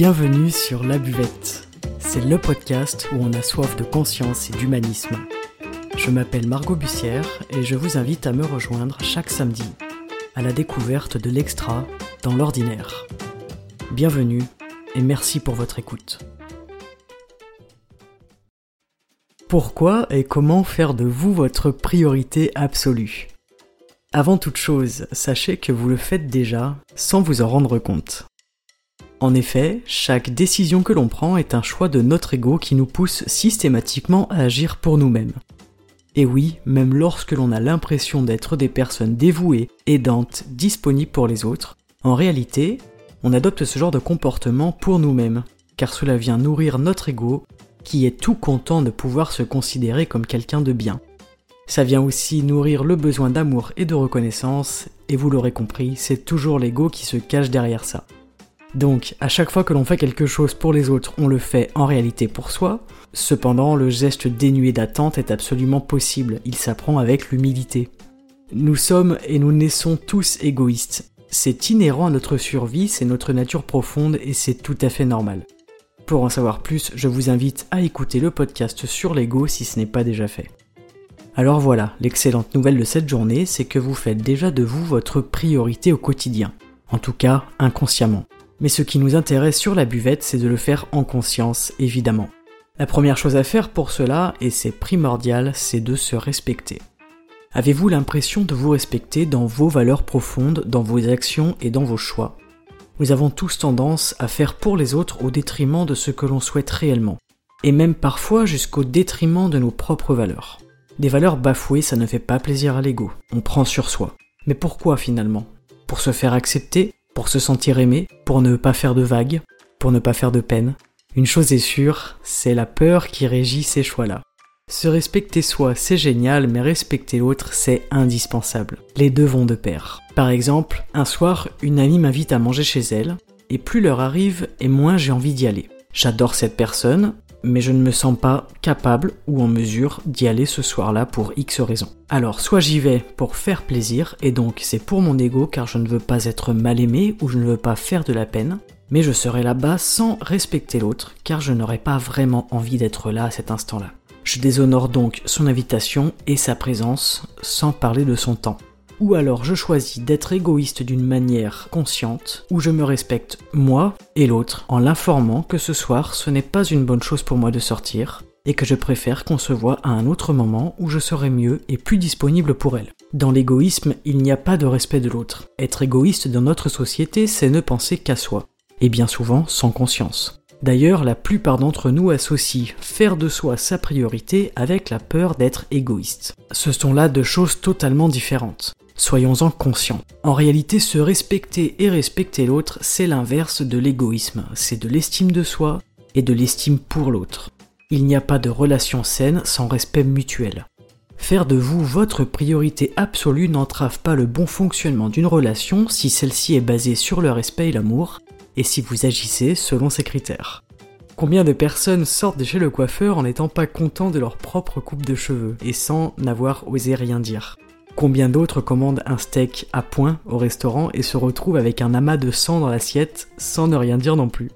Bienvenue sur La Buvette. C'est le podcast où on a soif de conscience et d'humanisme. Je m'appelle Margot Bussière et je vous invite à me rejoindre chaque samedi à la découverte de l'extra dans l'ordinaire. Bienvenue et merci pour votre écoute. Pourquoi et comment faire de vous votre priorité absolue? Avant toute chose, sachez que vous le faites déjà sans vous en rendre compte. En effet, chaque décision que l'on prend est un choix de notre ego qui nous pousse systématiquement à agir pour nous-mêmes. Et oui, même lorsque l'on a l'impression d'être des personnes dévouées, aidantes, disponibles pour les autres, en réalité, on adopte ce genre de comportement pour nous-mêmes, car cela vient nourrir notre ego, qui est tout content de pouvoir se considérer comme quelqu'un de bien. Ça vient aussi nourrir le besoin d'amour et de reconnaissance, et vous l'aurez compris, c'est toujours l'ego qui se cache derrière ça. Donc, à chaque fois que l'on fait quelque chose pour les autres, on le fait en réalité pour soi. Cependant, le geste dénué d'attente est absolument possible, il s'apprend avec l'humilité. Nous sommes et nous naissons tous égoïstes. C'est inhérent à notre survie, c'est notre nature profonde et c'est tout à fait normal. Pour en savoir plus, je vous invite à écouter le podcast sur l'ego si ce n'est pas déjà fait. Alors voilà, l'excellente nouvelle de cette journée, c'est que vous faites déjà de vous votre priorité au quotidien. En tout cas, inconsciemment. Mais ce qui nous intéresse sur la buvette, c'est de le faire en conscience, évidemment. La première chose à faire pour cela, et c'est primordial, c'est de se respecter. Avez-vous l'impression de vous respecter dans vos valeurs profondes, dans vos actions et dans vos choix? Nous avons tous tendance à faire pour les autres au détriment de ce que l'on souhaite réellement, et même parfois jusqu'au détriment de nos propres valeurs. Des valeurs bafouées, ça ne fait pas plaisir à l'ego, on prend sur soi. Mais pourquoi finalement? Pour se faire accepter pour se sentir aimé, pour ne pas faire de vagues, pour ne pas faire de peine. Une chose est sûre, c'est la peur qui régit ces choix-là. Se respecter soi, c'est génial, mais respecter l'autre, c'est indispensable. Les deux vont de pair. Par exemple, un soir, une amie m'invite à manger chez elle, et plus l'heure arrive, et moins j'ai envie d'y aller. J'adore cette personne, mais je ne me sens pas capable ou en mesure d'y aller ce soir-là pour X raisons. Alors soit j'y vais pour faire plaisir, et donc c'est pour mon ego car je ne veux pas être mal aimé ou je ne veux pas faire de la peine, mais je serai là-bas sans respecter l'autre car je n'aurais pas vraiment envie d'être là à cet instant-là. Je déshonore donc son invitation et sa présence sans parler de son temps ou alors je choisis d'être égoïste d'une manière consciente, où je me respecte moi et l'autre en l'informant que ce soir ce n'est pas une bonne chose pour moi de sortir, et que je préfère qu'on se voit à un autre moment où je serai mieux et plus disponible pour elle. Dans l'égoïsme, il n'y a pas de respect de l'autre. Être égoïste dans notre société, c'est ne penser qu'à soi, et bien souvent sans conscience. D'ailleurs, la plupart d'entre nous associent faire de soi sa priorité avec la peur d'être égoïste. Ce sont là deux choses totalement différentes. Soyons-en conscients. En réalité, se respecter et respecter l'autre, c'est l'inverse de l'égoïsme. C'est de l'estime de soi et de l'estime pour l'autre. Il n'y a pas de relation saine sans respect mutuel. Faire de vous votre priorité absolue n'entrave pas le bon fonctionnement d'une relation si celle-ci est basée sur le respect et l'amour, et si vous agissez selon ces critères. Combien de personnes sortent de chez le coiffeur en n'étant pas contents de leur propre coupe de cheveux et sans n'avoir osé rien dire? Combien d'autres commandent un steak à point au restaurant et se retrouvent avec un amas de sang dans l'assiette sans ne rien dire non plus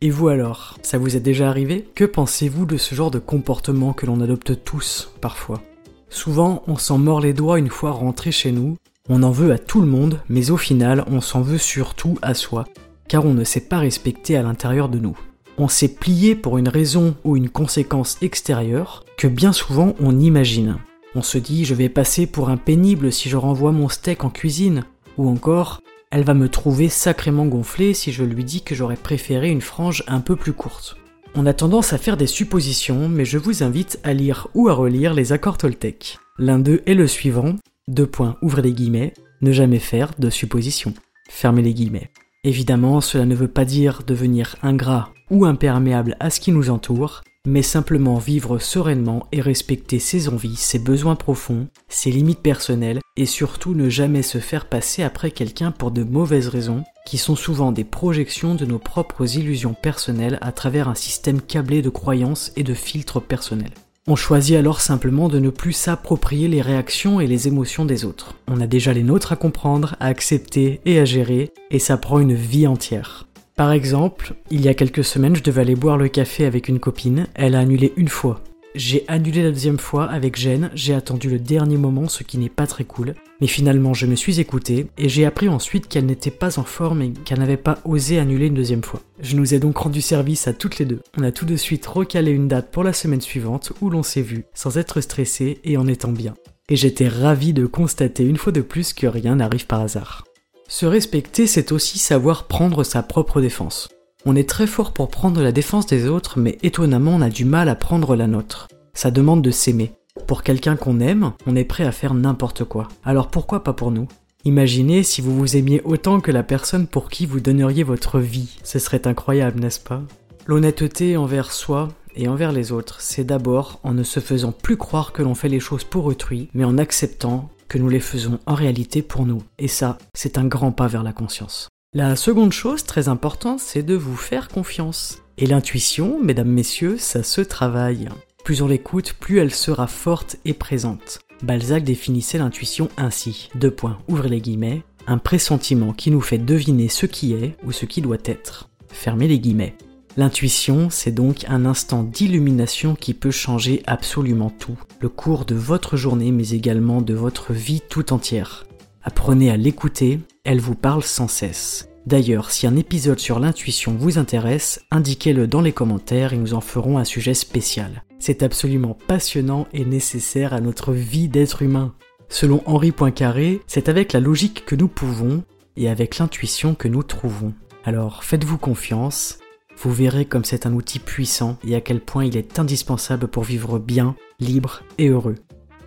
Et vous alors, ça vous est déjà arrivé? Que pensez-vous de ce genre de comportement que l'on adopte tous parfois? Souvent, on s'en mord les doigts une fois rentré chez nous, on en veut à tout le monde, mais au final, on s'en veut surtout à soi, car on ne s'est pas respecté à l'intérieur de nous. On s'est plié pour une raison ou une conséquence extérieure que bien souvent on imagine. On se dit je vais passer pour un pénible si je renvoie mon steak en cuisine, ou encore elle va me trouver sacrément gonflé si je lui dis que j'aurais préféré une frange un peu plus courte. On a tendance à faire des suppositions, mais je vous invite à lire ou à relire les accords Toltec. L'un d'eux est le suivant, deux points, ouvrez les guillemets, ne jamais faire de suppositions. Fermez les guillemets. Évidemment, cela ne veut pas dire devenir ingrat ou imperméable à ce qui nous entoure, mais simplement vivre sereinement et respecter ses envies, ses besoins profonds, ses limites personnelles, et surtout ne jamais se faire passer après quelqu'un pour de mauvaises raisons, qui sont souvent des projections de nos propres illusions personnelles à travers un système câblé de croyances et de filtres personnels. On choisit alors simplement de ne plus s'approprier les réactions et les émotions des autres. On a déjà les nôtres à comprendre, à accepter et à gérer, et ça prend une vie entière. Par exemple, il y a quelques semaines, je devais aller boire le café avec une copine, elle a annulé une fois. J'ai annulé la deuxième fois avec gêne, j'ai attendu le dernier moment, ce qui n'est pas très cool. Mais finalement, je me suis écouté et j'ai appris ensuite qu'elle n'était pas en forme et qu'elle n'avait pas osé annuler une deuxième fois. Je nous ai donc rendu service à toutes les deux. On a tout de suite recalé une date pour la semaine suivante où l'on s'est vu, sans être stressé et en étant bien. Et j'étais ravi de constater une fois de plus que rien n'arrive par hasard. Se respecter, c'est aussi savoir prendre sa propre défense. On est très fort pour prendre la défense des autres, mais étonnamment on a du mal à prendre la nôtre. Ça demande de s'aimer. Pour quelqu'un qu'on aime, on est prêt à faire n'importe quoi. Alors pourquoi pas pour nous? Imaginez si vous vous aimiez autant que la personne pour qui vous donneriez votre vie. Ce serait incroyable, n'est-ce pas? L'honnêteté envers soi et envers les autres, c'est d'abord en ne se faisant plus croire que l'on fait les choses pour autrui, mais en acceptant que nous les faisons en réalité pour nous. Et ça, c'est un grand pas vers la conscience. La seconde chose très importante, c'est de vous faire confiance. Et l'intuition, mesdames, messieurs, ça se travaille. Plus on l'écoute, plus elle sera forte et présente. Balzac définissait l'intuition ainsi. Deux points, ouvrez les guillemets. Un pressentiment qui nous fait deviner ce qui est ou ce qui doit être. Fermez les guillemets. L'intuition, c'est donc un instant d'illumination qui peut changer absolument tout, le cours de votre journée mais également de votre vie tout entière. Apprenez à l'écouter, elle vous parle sans cesse. D'ailleurs, si un épisode sur l'intuition vous intéresse, indiquez-le dans les commentaires et nous en ferons un sujet spécial. C'est absolument passionnant et nécessaire à notre vie d'être humain. Selon Henri Poincaré, c'est avec la logique que nous pouvons et avec l'intuition que nous trouvons. Alors faites-vous confiance, vous verrez comme c'est un outil puissant et à quel point il est indispensable pour vivre bien, libre et heureux.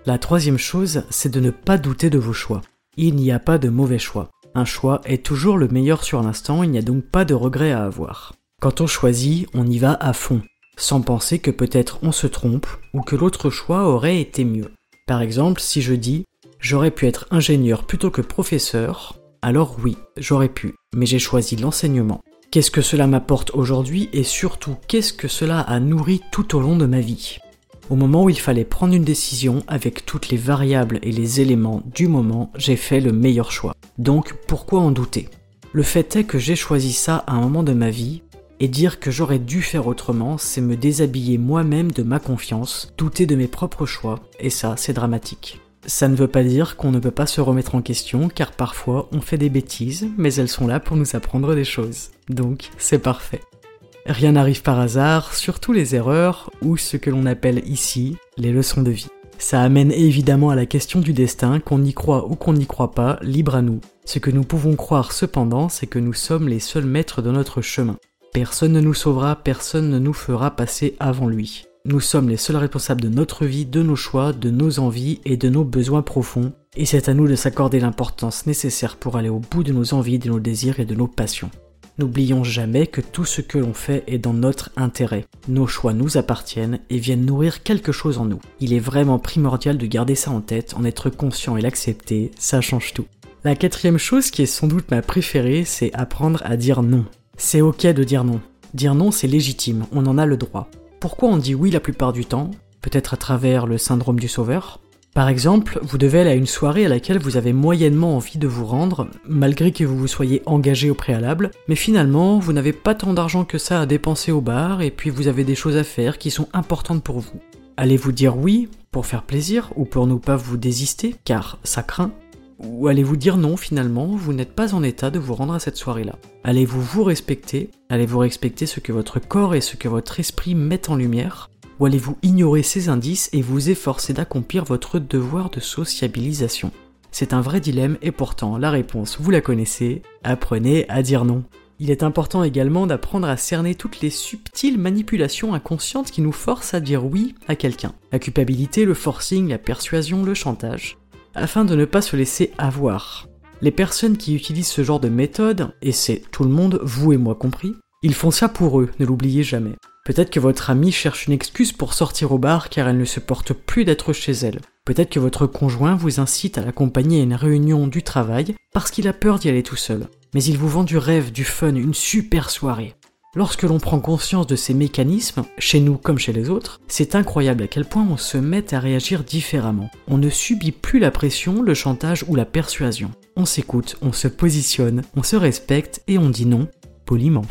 La troisième chose, c'est de ne pas douter de vos choix il n'y a pas de mauvais choix. Un choix est toujours le meilleur sur l'instant, il n'y a donc pas de regret à avoir. Quand on choisit, on y va à fond, sans penser que peut-être on se trompe ou que l'autre choix aurait été mieux. Par exemple, si je dis j'aurais pu être ingénieur plutôt que professeur, alors oui, j'aurais pu, mais j'ai choisi l'enseignement. Qu'est-ce que cela m'apporte aujourd'hui et surtout qu'est-ce que cela a nourri tout au long de ma vie? Au moment où il fallait prendre une décision avec toutes les variables et les éléments du moment, j'ai fait le meilleur choix. Donc pourquoi en douter? Le fait est que j'ai choisi ça à un moment de ma vie, et dire que j'aurais dû faire autrement, c'est me déshabiller moi-même de ma confiance, douter de mes propres choix, et ça, c'est dramatique. Ça ne veut pas dire qu'on ne peut pas se remettre en question, car parfois on fait des bêtises, mais elles sont là pour nous apprendre des choses. Donc, c'est parfait. Rien n'arrive par hasard, surtout les erreurs ou ce que l'on appelle ici les leçons de vie. Ça amène évidemment à la question du destin, qu'on y croit ou qu'on n'y croit pas, libre à nous. Ce que nous pouvons croire cependant, c'est que nous sommes les seuls maîtres de notre chemin. Personne ne nous sauvera, personne ne nous fera passer avant lui. Nous sommes les seuls responsables de notre vie, de nos choix, de nos envies et de nos besoins profonds, et c'est à nous de s'accorder l'importance nécessaire pour aller au bout de nos envies, de nos désirs et de nos passions. N'oublions jamais que tout ce que l'on fait est dans notre intérêt. Nos choix nous appartiennent et viennent nourrir quelque chose en nous. Il est vraiment primordial de garder ça en tête, en être conscient et l'accepter, ça change tout. La quatrième chose qui est sans doute ma préférée, c'est apprendre à dire non. C'est ok de dire non. Dire non, c'est légitime, on en a le droit. Pourquoi on dit oui la plupart du temps Peut-être à travers le syndrome du sauveur? Par exemple, vous devez aller à une soirée à laquelle vous avez moyennement envie de vous rendre, malgré que vous vous soyez engagé au préalable, mais finalement, vous n'avez pas tant d'argent que ça à dépenser au bar, et puis vous avez des choses à faire qui sont importantes pour vous. Allez-vous dire oui pour faire plaisir, ou pour ne pas vous désister, car ça craint? Ou allez-vous dire non finalement, vous n'êtes pas en état de vous rendre à cette soirée-là. Allez-vous vous respecter? Allez-vous respecter ce que votre corps et ce que votre esprit mettent en lumière? Ou allez-vous ignorer ces indices et vous efforcer d'accomplir votre devoir de sociabilisation? C'est un vrai dilemme et pourtant la réponse, vous la connaissez, apprenez à dire non. Il est important également d'apprendre à cerner toutes les subtiles manipulations inconscientes qui nous forcent à dire oui à quelqu'un. La culpabilité, le forcing, la persuasion, le chantage, afin de ne pas se laisser avoir. Les personnes qui utilisent ce genre de méthode, et c'est tout le monde, vous et moi compris, ils font ça pour eux, ne l'oubliez jamais. Peut-être que votre amie cherche une excuse pour sortir au bar car elle ne se porte plus d'être chez elle. Peut-être que votre conjoint vous incite à l'accompagner à une réunion du travail parce qu'il a peur d'y aller tout seul. Mais il vous vend du rêve, du fun, une super soirée. Lorsque l'on prend conscience de ces mécanismes, chez nous comme chez les autres, c'est incroyable à quel point on se met à réagir différemment. On ne subit plus la pression, le chantage ou la persuasion. On s'écoute, on se positionne, on se respecte et on dit non poliment.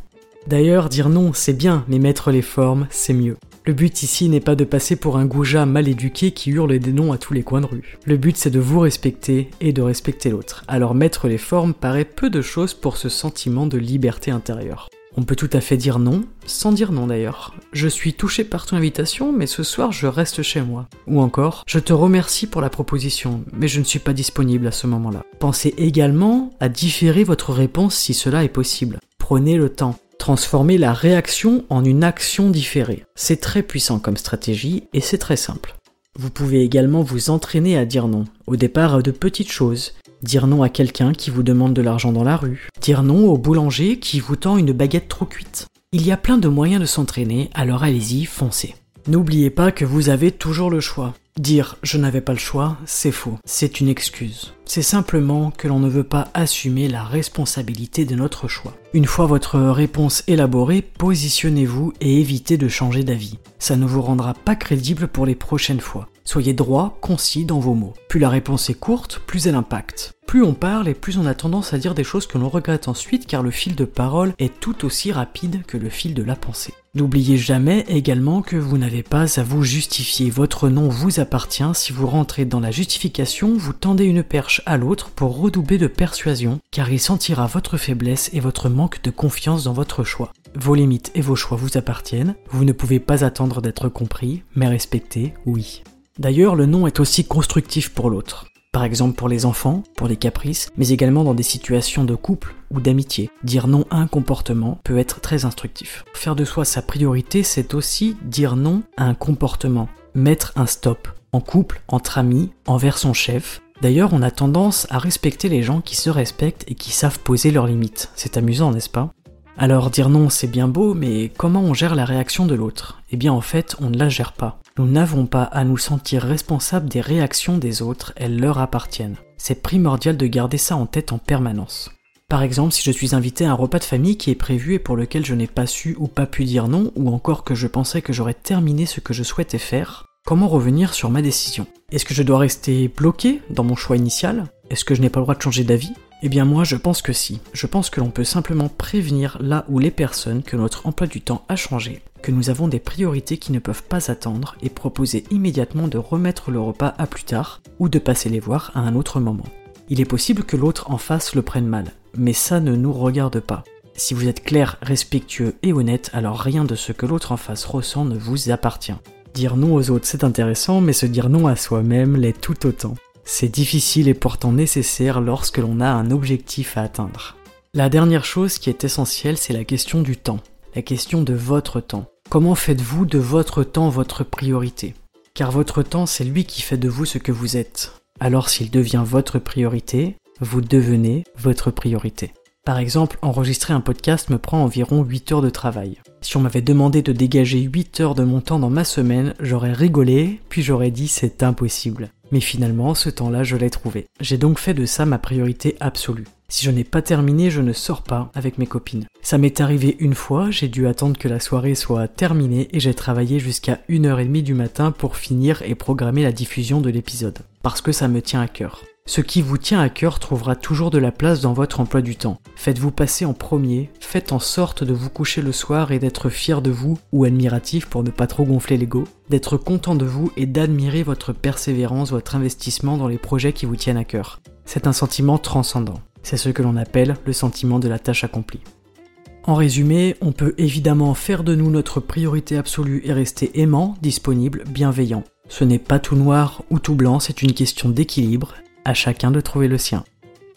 D'ailleurs, dire non, c'est bien, mais mettre les formes, c'est mieux. Le but ici n'est pas de passer pour un goujat mal éduqué qui hurle des noms à tous les coins de rue. Le but c'est de vous respecter et de respecter l'autre. Alors mettre les formes paraît peu de choses pour ce sentiment de liberté intérieure. On peut tout à fait dire non, sans dire non d'ailleurs. Je suis touché par ton invitation, mais ce soir je reste chez moi. Ou encore, je te remercie pour la proposition, mais je ne suis pas disponible à ce moment-là. Pensez également à différer votre réponse si cela est possible. Prenez le temps. Transformer la réaction en une action différée. C'est très puissant comme stratégie et c'est très simple. Vous pouvez également vous entraîner à dire non, au départ à de petites choses. Dire non à quelqu'un qui vous demande de l'argent dans la rue. Dire non au boulanger qui vous tend une baguette trop cuite. Il y a plein de moyens de s'entraîner, alors allez-y, foncez. N'oubliez pas que vous avez toujours le choix. Dire je n'avais pas le choix, c'est faux. C'est une excuse. C'est simplement que l'on ne veut pas assumer la responsabilité de notre choix. Une fois votre réponse élaborée, positionnez-vous et évitez de changer d'avis. Ça ne vous rendra pas crédible pour les prochaines fois. Soyez droit, concis dans vos mots. Plus la réponse est courte, plus elle impacte. Plus on parle et plus on a tendance à dire des choses que l'on regrette ensuite car le fil de parole est tout aussi rapide que le fil de la pensée. N'oubliez jamais également que vous n'avez pas à vous justifier. Votre nom vous appartient. Si vous rentrez dans la justification, vous tendez une perche à l'autre pour redoubler de persuasion car il sentira votre faiblesse et votre manque de confiance dans votre choix. Vos limites et vos choix vous appartiennent. Vous ne pouvez pas attendre d'être compris, mais respecté, oui. D'ailleurs, le nom est aussi constructif pour l'autre. Par exemple pour les enfants, pour les caprices, mais également dans des situations de couple ou d'amitié. Dire non à un comportement peut être très instructif. Faire de soi sa priorité, c'est aussi dire non à un comportement. Mettre un stop. En couple, entre amis, envers son chef. D'ailleurs, on a tendance à respecter les gens qui se respectent et qui savent poser leurs limites. C'est amusant, n'est-ce pas? Alors dire non c'est bien beau, mais comment on gère la réaction de l'autre? Eh bien en fait on ne la gère pas. Nous n'avons pas à nous sentir responsables des réactions des autres, elles leur appartiennent. C'est primordial de garder ça en tête en permanence. Par exemple, si je suis invité à un repas de famille qui est prévu et pour lequel je n'ai pas su ou pas pu dire non, ou encore que je pensais que j'aurais terminé ce que je souhaitais faire, comment revenir sur ma décision? Est-ce que je dois rester bloqué dans mon choix initial? Est-ce que je n'ai pas le droit de changer d'avis? Eh bien moi je pense que si. Je pense que l'on peut simplement prévenir là où les personnes que notre emploi du temps a changé, que nous avons des priorités qui ne peuvent pas attendre et proposer immédiatement de remettre le repas à plus tard ou de passer les voir à un autre moment. Il est possible que l'autre en face le prenne mal, mais ça ne nous regarde pas. Si vous êtes clair, respectueux et honnête, alors rien de ce que l'autre en face ressent ne vous appartient. Dire non aux autres c'est intéressant, mais se dire non à soi-même l'est tout autant. C'est difficile et pourtant nécessaire lorsque l'on a un objectif à atteindre. La dernière chose qui est essentielle, c'est la question du temps, la question de votre temps. Comment faites-vous de votre temps votre priorité? Car votre temps, c'est lui qui fait de vous ce que vous êtes. Alors s'il devient votre priorité, vous devenez votre priorité. Par exemple, enregistrer un podcast me prend environ 8 heures de travail. Si on m'avait demandé de dégager 8 heures de mon temps dans ma semaine, j'aurais rigolé, puis j'aurais dit c'est impossible. Mais finalement, ce temps-là, je l'ai trouvé. J'ai donc fait de ça ma priorité absolue. Si je n'ai pas terminé, je ne sors pas avec mes copines. Ça m'est arrivé une fois, j'ai dû attendre que la soirée soit terminée et j'ai travaillé jusqu'à 1h30 du matin pour finir et programmer la diffusion de l'épisode. Parce que ça me tient à cœur. Ce qui vous tient à cœur trouvera toujours de la place dans votre emploi du temps. Faites-vous passer en premier, faites en sorte de vous coucher le soir et d'être fier de vous, ou admiratif pour ne pas trop gonfler l'ego, d'être content de vous et d'admirer votre persévérance, votre investissement dans les projets qui vous tiennent à cœur. C'est un sentiment transcendant. C'est ce que l'on appelle le sentiment de la tâche accomplie. En résumé, on peut évidemment faire de nous notre priorité absolue et rester aimant, disponible, bienveillant. Ce n'est pas tout noir ou tout blanc, c'est une question d'équilibre, à chacun de trouver le sien.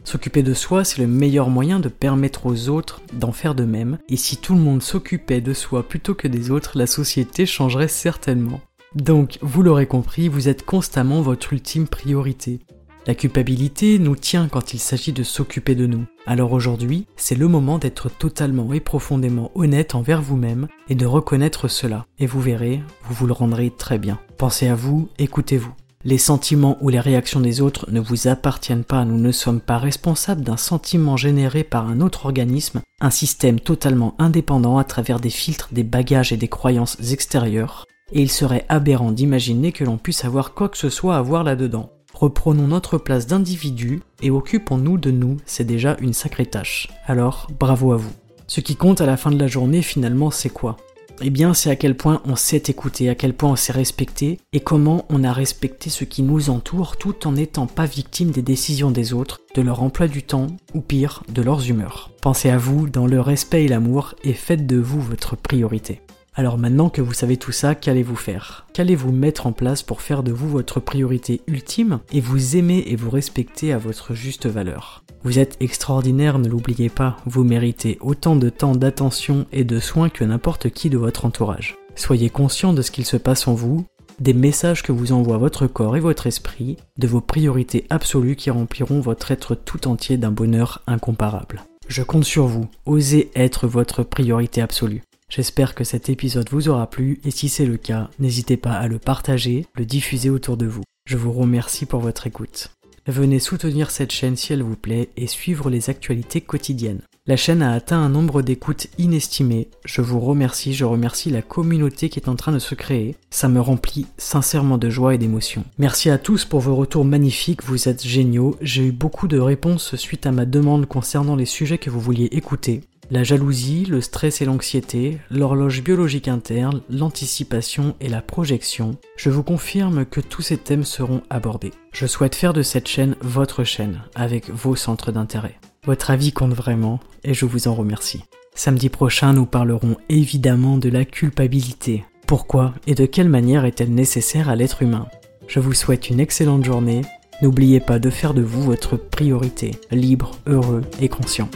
S'occuper de soi, c'est le meilleur moyen de permettre aux autres d'en faire de même, et si tout le monde s'occupait de soi plutôt que des autres, la société changerait certainement. Donc, vous l'aurez compris, vous êtes constamment votre ultime priorité. La culpabilité nous tient quand il s'agit de s'occuper de nous. Alors aujourd'hui, c'est le moment d'être totalement et profondément honnête envers vous-même et de reconnaître cela. Et vous verrez, vous vous le rendrez très bien. Pensez à vous, écoutez-vous. Les sentiments ou les réactions des autres ne vous appartiennent pas, nous ne sommes pas responsables d'un sentiment généré par un autre organisme, un système totalement indépendant à travers des filtres, des bagages et des croyances extérieures, et il serait aberrant d'imaginer que l'on puisse avoir quoi que ce soit à voir là-dedans. Reprenons notre place d'individu et occupons-nous de nous, c'est déjà une sacrée tâche. Alors, bravo à vous. Ce qui compte à la fin de la journée finalement c'est quoi? Eh bien, c'est à quel point on s'est écouté, à quel point on s'est respecté, et comment on a respecté ce qui nous entoure tout en n'étant pas victime des décisions des autres, de leur emploi du temps, ou pire, de leurs humeurs. Pensez à vous dans le respect et l'amour, et faites de vous votre priorité. Alors maintenant que vous savez tout ça, qu'allez-vous faire? Qu'allez-vous mettre en place pour faire de vous votre priorité ultime et vous aimer et vous respecter à votre juste valeur? Vous êtes extraordinaire, ne l'oubliez pas, vous méritez autant de temps, d'attention et de soins que n'importe qui de votre entourage. Soyez conscient de ce qu'il se passe en vous, des messages que vous envoie votre corps et votre esprit, de vos priorités absolues qui rempliront votre être tout entier d'un bonheur incomparable. Je compte sur vous, osez être votre priorité absolue. J'espère que cet épisode vous aura plu et si c'est le cas, n'hésitez pas à le partager, le diffuser autour de vous. Je vous remercie pour votre écoute. Venez soutenir cette chaîne si elle vous plaît et suivre les actualités quotidiennes. La chaîne a atteint un nombre d'écoutes inestimé. Je vous remercie, je remercie la communauté qui est en train de se créer. Ça me remplit sincèrement de joie et d'émotion. Merci à tous pour vos retours magnifiques, vous êtes géniaux. J'ai eu beaucoup de réponses suite à ma demande concernant les sujets que vous vouliez écouter la jalousie, le stress et l'anxiété, l'horloge biologique interne, l'anticipation et la projection, je vous confirme que tous ces thèmes seront abordés. Je souhaite faire de cette chaîne votre chaîne, avec vos centres d'intérêt. Votre avis compte vraiment, et je vous en remercie. Samedi prochain, nous parlerons évidemment de la culpabilité. Pourquoi et de quelle manière est-elle nécessaire à l'être humain? Je vous souhaite une excellente journée. N'oubliez pas de faire de vous votre priorité, libre, heureux et conscient.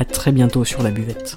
A très bientôt sur la buvette.